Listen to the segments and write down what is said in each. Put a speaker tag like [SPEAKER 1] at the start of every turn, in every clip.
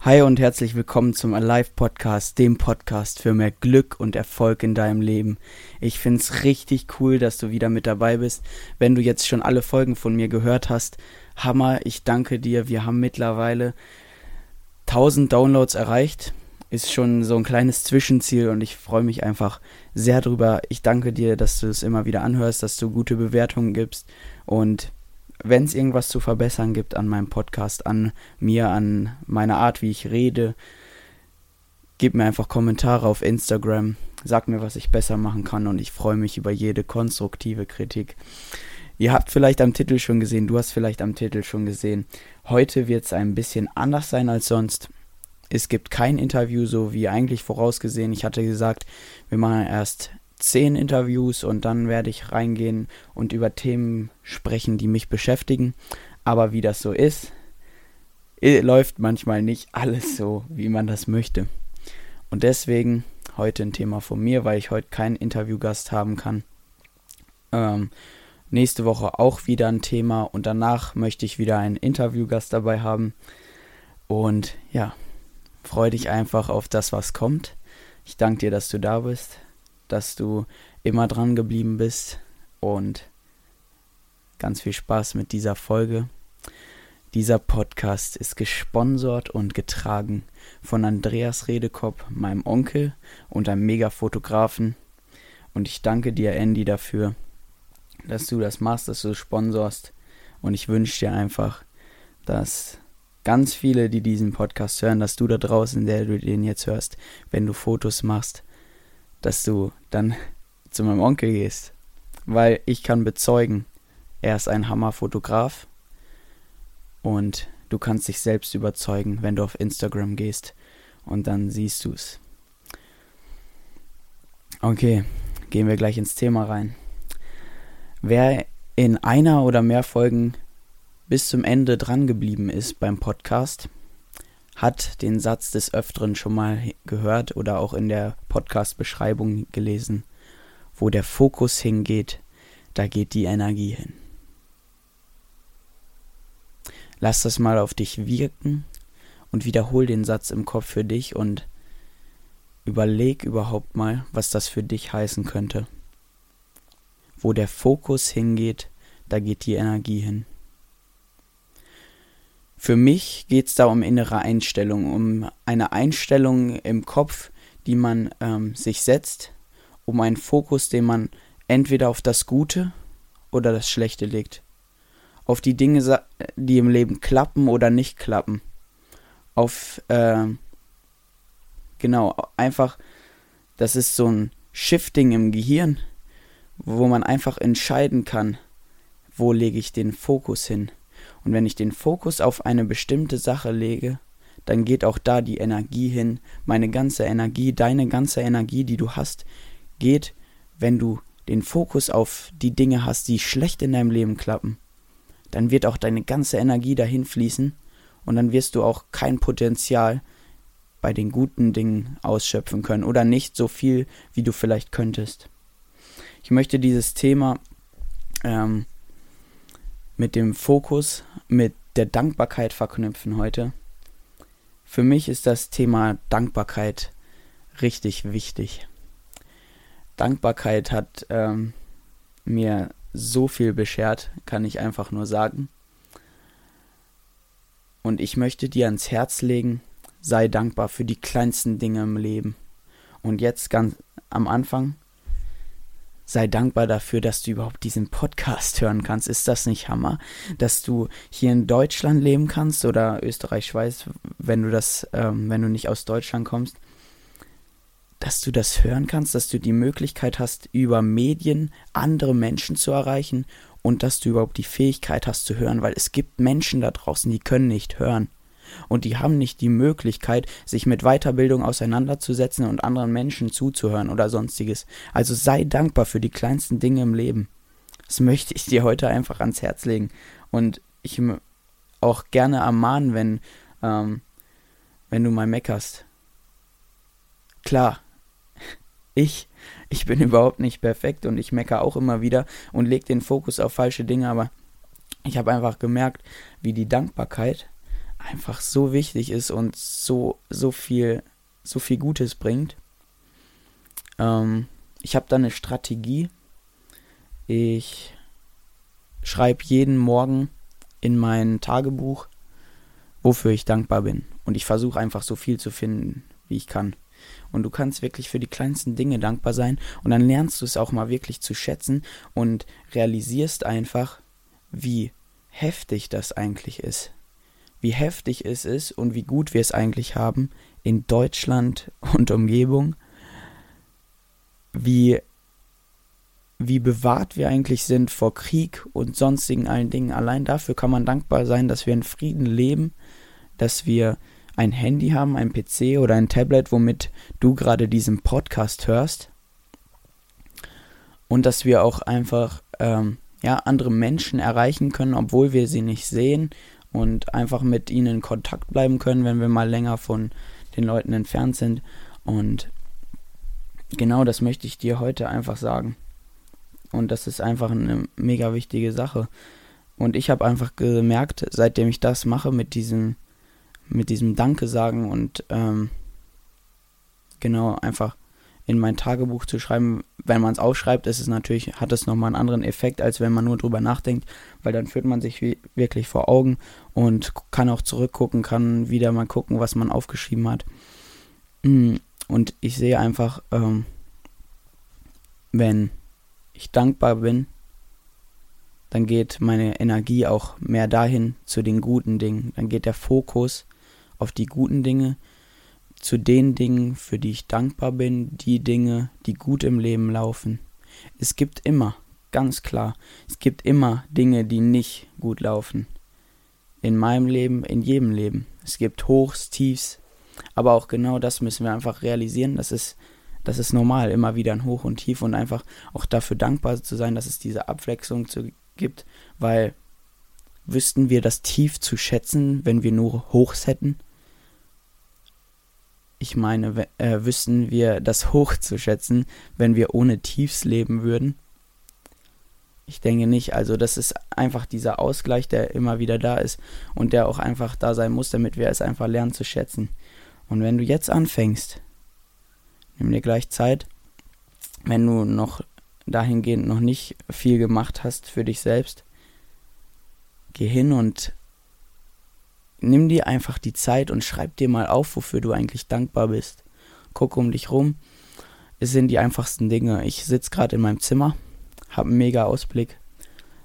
[SPEAKER 1] Hi und herzlich willkommen zum Alive Podcast, dem Podcast für mehr Glück und Erfolg in deinem Leben. Ich find's richtig cool, dass du wieder mit dabei bist. Wenn du jetzt schon alle Folgen von mir gehört hast, Hammer, ich danke dir. Wir haben mittlerweile 1000 Downloads erreicht. Ist schon so ein kleines Zwischenziel und ich freue mich einfach sehr drüber. Ich danke dir, dass du es immer wieder anhörst, dass du gute Bewertungen gibst und wenn es irgendwas zu verbessern gibt an meinem Podcast, an mir, an meiner Art, wie ich rede, gib mir einfach Kommentare auf Instagram, sag mir, was ich besser machen kann und ich freue mich über jede konstruktive Kritik. Ihr habt vielleicht am Titel schon gesehen, du hast vielleicht am Titel schon gesehen, heute wird es ein bisschen anders sein als sonst. Es gibt kein Interview, so wie eigentlich vorausgesehen. Ich hatte gesagt, wir machen erst zehn Interviews und dann werde ich reingehen und über Themen sprechen, die mich beschäftigen. Aber wie das so ist, läuft manchmal nicht alles so, wie man das möchte. Und deswegen heute ein Thema von mir, weil ich heute keinen Interviewgast haben kann. Ähm, nächste Woche auch wieder ein Thema und danach möchte ich wieder einen Interviewgast dabei haben. Und ja, freue dich einfach auf das, was kommt. Ich danke dir, dass du da bist dass du immer dran geblieben bist und ganz viel Spaß mit dieser Folge. Dieser Podcast ist gesponsert und getragen von Andreas Redekopp, meinem Onkel und einem Mega-Fotografen. Und ich danke dir, Andy, dafür, dass du das machst, dass du sponsorst. Und ich wünsche dir einfach, dass ganz viele, die diesen Podcast hören, dass du da draußen, der du den jetzt hörst, wenn du Fotos machst, dass du dann zu meinem Onkel gehst. Weil ich kann bezeugen, er ist ein Hammerfotograf und du kannst dich selbst überzeugen, wenn du auf Instagram gehst und dann siehst du es. Okay, gehen wir gleich ins Thema rein. Wer in einer oder mehr Folgen bis zum Ende dran geblieben ist beim Podcast, hat den Satz des Öfteren schon mal gehört oder auch in der Podcast-Beschreibung gelesen. Wo der Fokus hingeht, da geht die Energie hin. Lass das mal auf dich wirken und wiederhol den Satz im Kopf für dich und überleg überhaupt mal, was das für dich heißen könnte. Wo der Fokus hingeht, da geht die Energie hin. Für mich geht es da um innere Einstellung, um eine Einstellung im Kopf, die man ähm, sich setzt, um einen Fokus, den man entweder auf das Gute oder das Schlechte legt. Auf die Dinge, die im Leben klappen oder nicht klappen. Auf, äh, genau, einfach, das ist so ein Shifting im Gehirn, wo man einfach entscheiden kann, wo lege ich den Fokus hin. Und wenn ich den Fokus auf eine bestimmte Sache lege, dann geht auch da die Energie hin. Meine ganze Energie, deine ganze Energie, die du hast, geht, wenn du den Fokus auf die Dinge hast, die schlecht in deinem Leben klappen. Dann wird auch deine ganze Energie dahin fließen und dann wirst du auch kein Potenzial bei den guten Dingen ausschöpfen können oder nicht so viel, wie du vielleicht könntest. Ich möchte dieses Thema ähm, mit dem Fokus, mit der Dankbarkeit verknüpfen heute. Für mich ist das Thema Dankbarkeit richtig wichtig. Dankbarkeit hat ähm, mir so viel beschert, kann ich einfach nur sagen. Und ich möchte dir ans Herz legen, sei dankbar für die kleinsten Dinge im Leben. Und jetzt ganz am Anfang, sei dankbar dafür, dass du überhaupt diesen Podcast hören kannst. Ist das nicht Hammer? Dass du hier in Deutschland leben kannst oder Österreich, Schweiz, wenn du das, ähm, wenn du nicht aus Deutschland kommst, dass du das hören kannst, dass du die Möglichkeit hast, über Medien andere Menschen zu erreichen und dass du überhaupt die Fähigkeit hast zu hören, weil es gibt Menschen da draußen, die können nicht hören und die haben nicht die Möglichkeit, sich mit Weiterbildung auseinanderzusetzen und anderen Menschen zuzuhören oder sonstiges. Also sei dankbar für die kleinsten Dinge im Leben. Das möchte ich dir heute einfach ans Herz legen. Und ich auch gerne ermahnen, wenn, ähm, wenn du mal meckerst. Klar, ich, ich bin überhaupt nicht perfekt und ich mecker auch immer wieder und leg den Fokus auf falsche Dinge, aber ich habe einfach gemerkt, wie die Dankbarkeit einfach so wichtig ist und so, so viel, so viel Gutes bringt. Ähm, ich habe da eine Strategie. Ich schreibe jeden Morgen in mein Tagebuch, wofür ich dankbar bin. Und ich versuche einfach so viel zu finden, wie ich kann. Und du kannst wirklich für die kleinsten Dinge dankbar sein. Und dann lernst du es auch mal wirklich zu schätzen und realisierst einfach, wie heftig das eigentlich ist. Wie heftig es ist und wie gut wir es eigentlich haben in Deutschland und Umgebung. Wie, wie bewahrt wir eigentlich sind vor Krieg und sonstigen allen Dingen. Allein dafür kann man dankbar sein, dass wir in Frieden leben, dass wir ein Handy haben, ein PC oder ein Tablet, womit du gerade diesen Podcast hörst. Und dass wir auch einfach ähm, ja, andere Menschen erreichen können, obwohl wir sie nicht sehen und einfach mit ihnen in Kontakt bleiben können, wenn wir mal länger von den Leuten entfernt sind. Und genau das möchte ich dir heute einfach sagen. Und das ist einfach eine mega wichtige Sache. Und ich habe einfach gemerkt, seitdem ich das mache mit diesem, mit diesem Danke sagen und ähm, genau einfach in mein Tagebuch zu schreiben, wenn man es aufschreibt, ist es natürlich, hat es nochmal einen anderen Effekt, als wenn man nur drüber nachdenkt, weil dann führt man sich wirklich vor Augen und kann auch zurückgucken, kann wieder mal gucken, was man aufgeschrieben hat. Mm, und ich sehe einfach, ähm, wenn ich dankbar bin, dann geht meine Energie auch mehr dahin zu den guten Dingen. Dann geht der Fokus auf die guten Dinge, zu den Dingen, für die ich dankbar bin, die Dinge, die gut im Leben laufen. Es gibt immer, ganz klar, es gibt immer Dinge, die nicht gut laufen. In meinem Leben, in jedem Leben. Es gibt Hochs, Tiefs, aber auch genau das müssen wir einfach realisieren, das ist, das ist normal, immer wieder ein Hoch und Tief und einfach auch dafür dankbar zu sein, dass es diese Abwechslung zu, gibt, weil wüssten wir das Tief zu schätzen, wenn wir nur Hochs hätten? Ich meine, äh, wüssten wir das hoch zu schätzen, wenn wir ohne Tiefs leben würden? Ich denke nicht. Also das ist einfach dieser Ausgleich, der immer wieder da ist und der auch einfach da sein muss, damit wir es einfach lernen zu schätzen. Und wenn du jetzt anfängst, nimm dir gleich Zeit, wenn du noch dahingehend noch nicht viel gemacht hast für dich selbst, geh hin und nimm dir einfach die Zeit und schreib dir mal auf, wofür du eigentlich dankbar bist. Guck um dich rum. Es sind die einfachsten Dinge. Ich sitze gerade in meinem Zimmer, habe einen mega Ausblick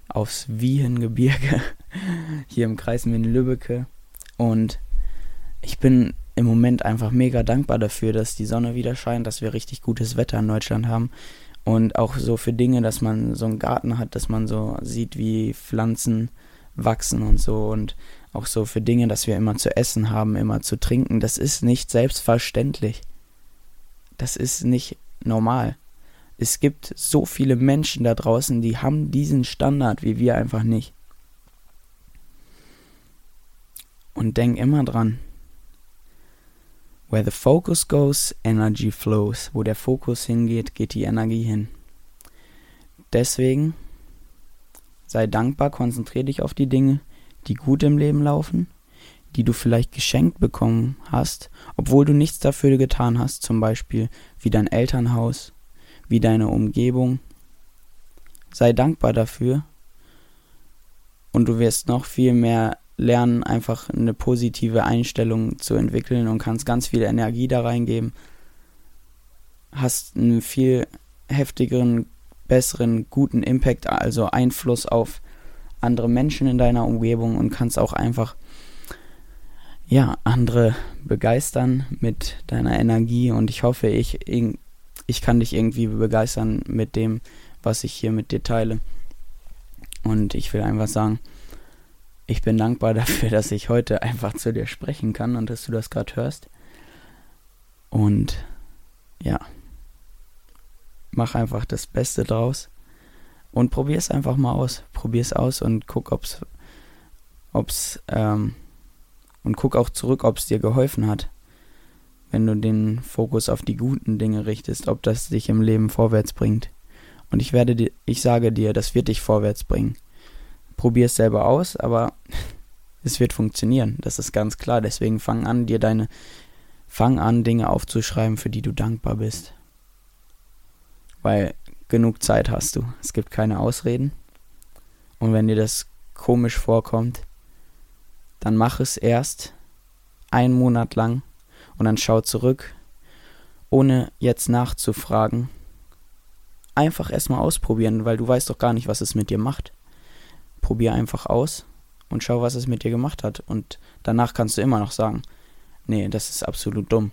[SPEAKER 1] aufs Wiehengebirge hier im Kreis Minden-Lübbecke und ich bin im Moment einfach mega dankbar dafür, dass die Sonne wieder scheint, dass wir richtig gutes Wetter in Deutschland haben und auch so für Dinge, dass man so einen Garten hat, dass man so sieht, wie Pflanzen wachsen und so und auch so für Dinge, dass wir immer zu essen haben, immer zu trinken, das ist nicht selbstverständlich. Das ist nicht normal. Es gibt so viele Menschen da draußen, die haben diesen Standard wie wir einfach nicht. Und denk immer dran. Where the focus goes, energy flows. Wo der Fokus hingeht, geht die Energie hin. Deswegen sei dankbar, konzentriere dich auf die Dinge, die gut im Leben laufen, die du vielleicht geschenkt bekommen hast, obwohl du nichts dafür getan hast, zum Beispiel wie dein Elternhaus, wie deine Umgebung. Sei dankbar dafür und du wirst noch viel mehr lernen, einfach eine positive Einstellung zu entwickeln und kannst ganz viel Energie da reingeben. Hast einen viel heftigeren, besseren, guten Impact, also Einfluss auf andere Menschen in deiner Umgebung und kannst auch einfach ja, andere begeistern mit deiner Energie und ich hoffe, ich, ich kann dich irgendwie begeistern mit dem, was ich hier mit dir teile. Und ich will einfach sagen, ich bin dankbar dafür, dass ich heute einfach zu dir sprechen kann und dass du das gerade hörst. Und ja, mach einfach das Beste draus. Und probier es einfach mal aus. Probier es aus und guck, ob's, ob's, ähm, und guck auch zurück, ob es dir geholfen hat. Wenn du den Fokus auf die guten Dinge richtest, ob das dich im Leben vorwärts bringt. Und ich werde dir, ich sage dir, das wird dich vorwärts bringen. probier es selber aus, aber es wird funktionieren. Das ist ganz klar. Deswegen fang an, dir deine, fang an, Dinge aufzuschreiben, für die du dankbar bist. Weil genug Zeit hast du. Es gibt keine Ausreden. Und wenn dir das komisch vorkommt, dann mach es erst einen Monat lang und dann schau zurück, ohne jetzt nachzufragen. Einfach erstmal ausprobieren, weil du weißt doch gar nicht, was es mit dir macht. Probier einfach aus und schau, was es mit dir gemacht hat. Und danach kannst du immer noch sagen, nee, das ist absolut dumm.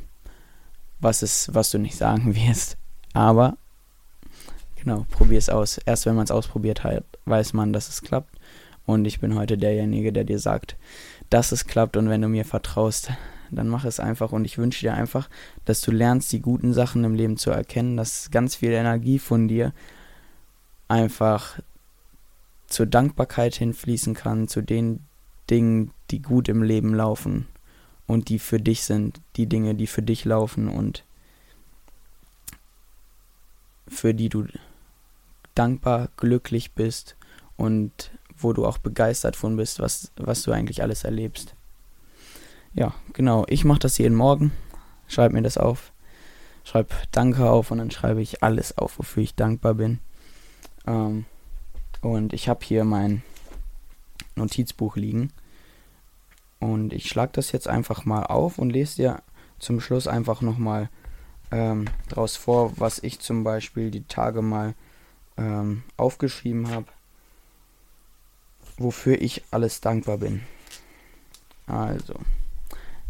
[SPEAKER 1] Was ist, was du nicht sagen wirst. Aber genau, probier es aus. Erst wenn man es ausprobiert hat, weiß man, dass es klappt. Und ich bin heute derjenige, der dir sagt, dass es klappt. Und wenn du mir vertraust, dann mach es einfach. Und ich wünsche dir einfach, dass du lernst, die guten Sachen im Leben zu erkennen, dass ganz viel Energie von dir einfach zur Dankbarkeit hinfließen kann, zu den Dingen, die gut im Leben laufen und die für dich sind, die Dinge, die für dich laufen und für die du dankbar, glücklich bist und wo du auch begeistert von bist, was, was du eigentlich alles erlebst. Ja, genau. Ich mache das jeden Morgen. Schreib mir das auf. Schreib Danke auf und dann schreibe ich alles auf, wofür ich dankbar bin. Ähm, und ich habe hier mein Notizbuch liegen. Und ich schlage das jetzt einfach mal auf und lese dir zum Schluss einfach nochmal ähm, draus vor, was ich zum Beispiel die Tage mal ähm, aufgeschrieben habe, wofür ich alles dankbar bin. Also,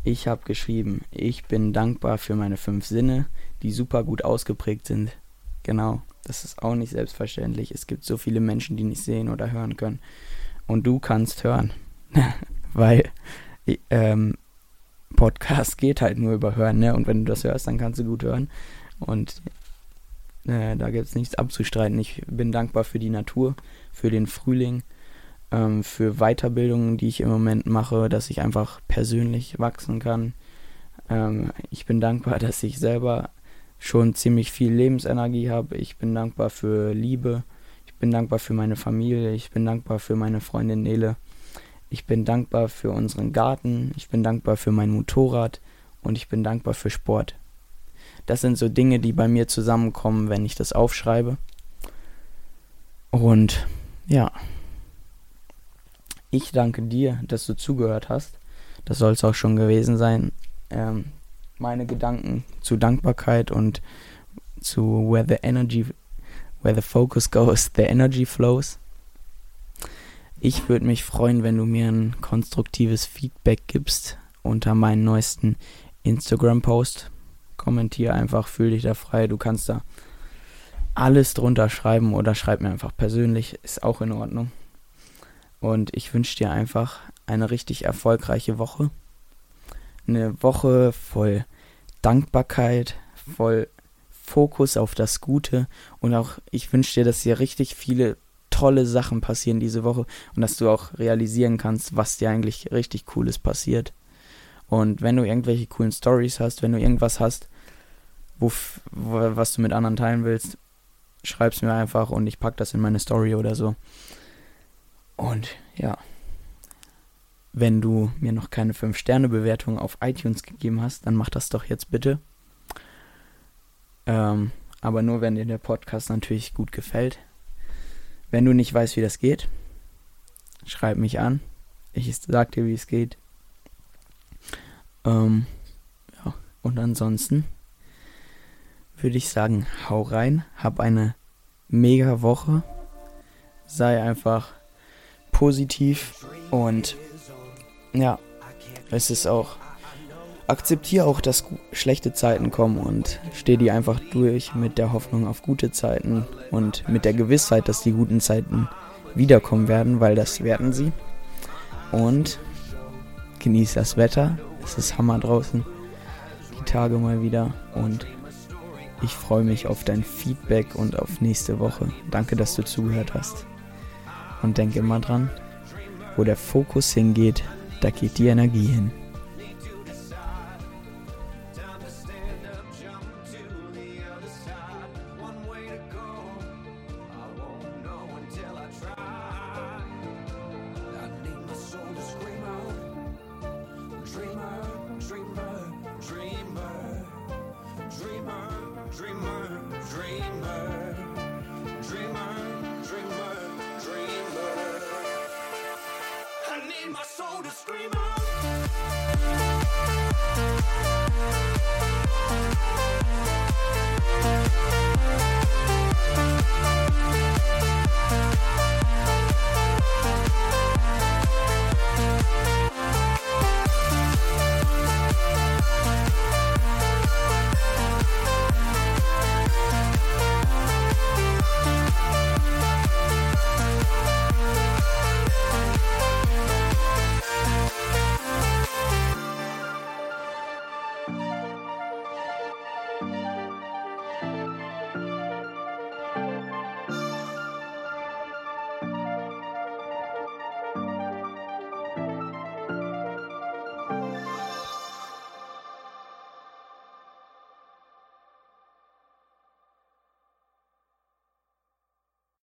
[SPEAKER 1] ich habe geschrieben, ich bin dankbar für meine fünf Sinne, die super gut ausgeprägt sind. Genau. Das ist auch nicht selbstverständlich. Es gibt so viele Menschen, die nicht sehen oder hören können. Und du kannst hören. Weil ähm, Podcast geht halt nur über Hören, ne? Und wenn du das hörst, dann kannst du gut hören. Und äh, da gibt es nichts abzustreiten. Ich bin dankbar für die Natur, für den Frühling, ähm, für Weiterbildungen, die ich im Moment mache, dass ich einfach persönlich wachsen kann. Ähm, ich bin dankbar, dass ich selber schon ziemlich viel Lebensenergie habe. Ich bin dankbar für Liebe. Ich bin dankbar für meine Familie. Ich bin dankbar für meine Freundin Nele. Ich bin dankbar für unseren Garten. Ich bin dankbar für mein Motorrad. Und ich bin dankbar für Sport. Das sind so Dinge, die bei mir zusammenkommen, wenn ich das aufschreibe. Und ja, ich danke dir, dass du zugehört hast. Das soll es auch schon gewesen sein. Ähm, meine Gedanken zu Dankbarkeit und zu where the energy, where the focus goes, the energy flows. Ich würde mich freuen, wenn du mir ein konstruktives Feedback gibst unter meinen neuesten Instagram-Post. Kommentier einfach, fühl dich da frei. Du kannst da alles drunter schreiben oder schreib mir einfach persönlich, ist auch in Ordnung. Und ich wünsche dir einfach eine richtig erfolgreiche Woche. Eine Woche voll Dankbarkeit, voll Fokus auf das Gute und auch ich wünsche dir, dass dir richtig viele tolle Sachen passieren diese Woche und dass du auch realisieren kannst, was dir eigentlich richtig cooles passiert. Und wenn du irgendwelche coolen Stories hast, wenn du irgendwas hast, wo, wo, was du mit anderen teilen willst, schreib's mir einfach und ich pack das in meine Story oder so. Und ja, wenn du mir noch keine 5-Sterne-Bewertung auf iTunes gegeben hast, dann mach das doch jetzt bitte. Ähm, aber nur, wenn dir der Podcast natürlich gut gefällt. Wenn du nicht weißt, wie das geht, schreib mich an. Ich sag dir, wie es geht. Ähm, ja, und ansonsten würde ich sagen, hau rein, hab eine mega Woche. Sei einfach positiv und ja, es ist auch. Akzeptiere auch, dass schlechte Zeiten kommen und steh die einfach durch mit der Hoffnung auf gute Zeiten und mit der Gewissheit, dass die guten Zeiten wiederkommen werden, weil das werden sie. Und genieß das Wetter. Es ist Hammer draußen. Die Tage mal wieder. Und ich freue mich auf dein Feedback und auf nächste Woche. Danke, dass du zugehört hast. Und denke immer dran, wo der Fokus hingeht, da geht die Energie hin.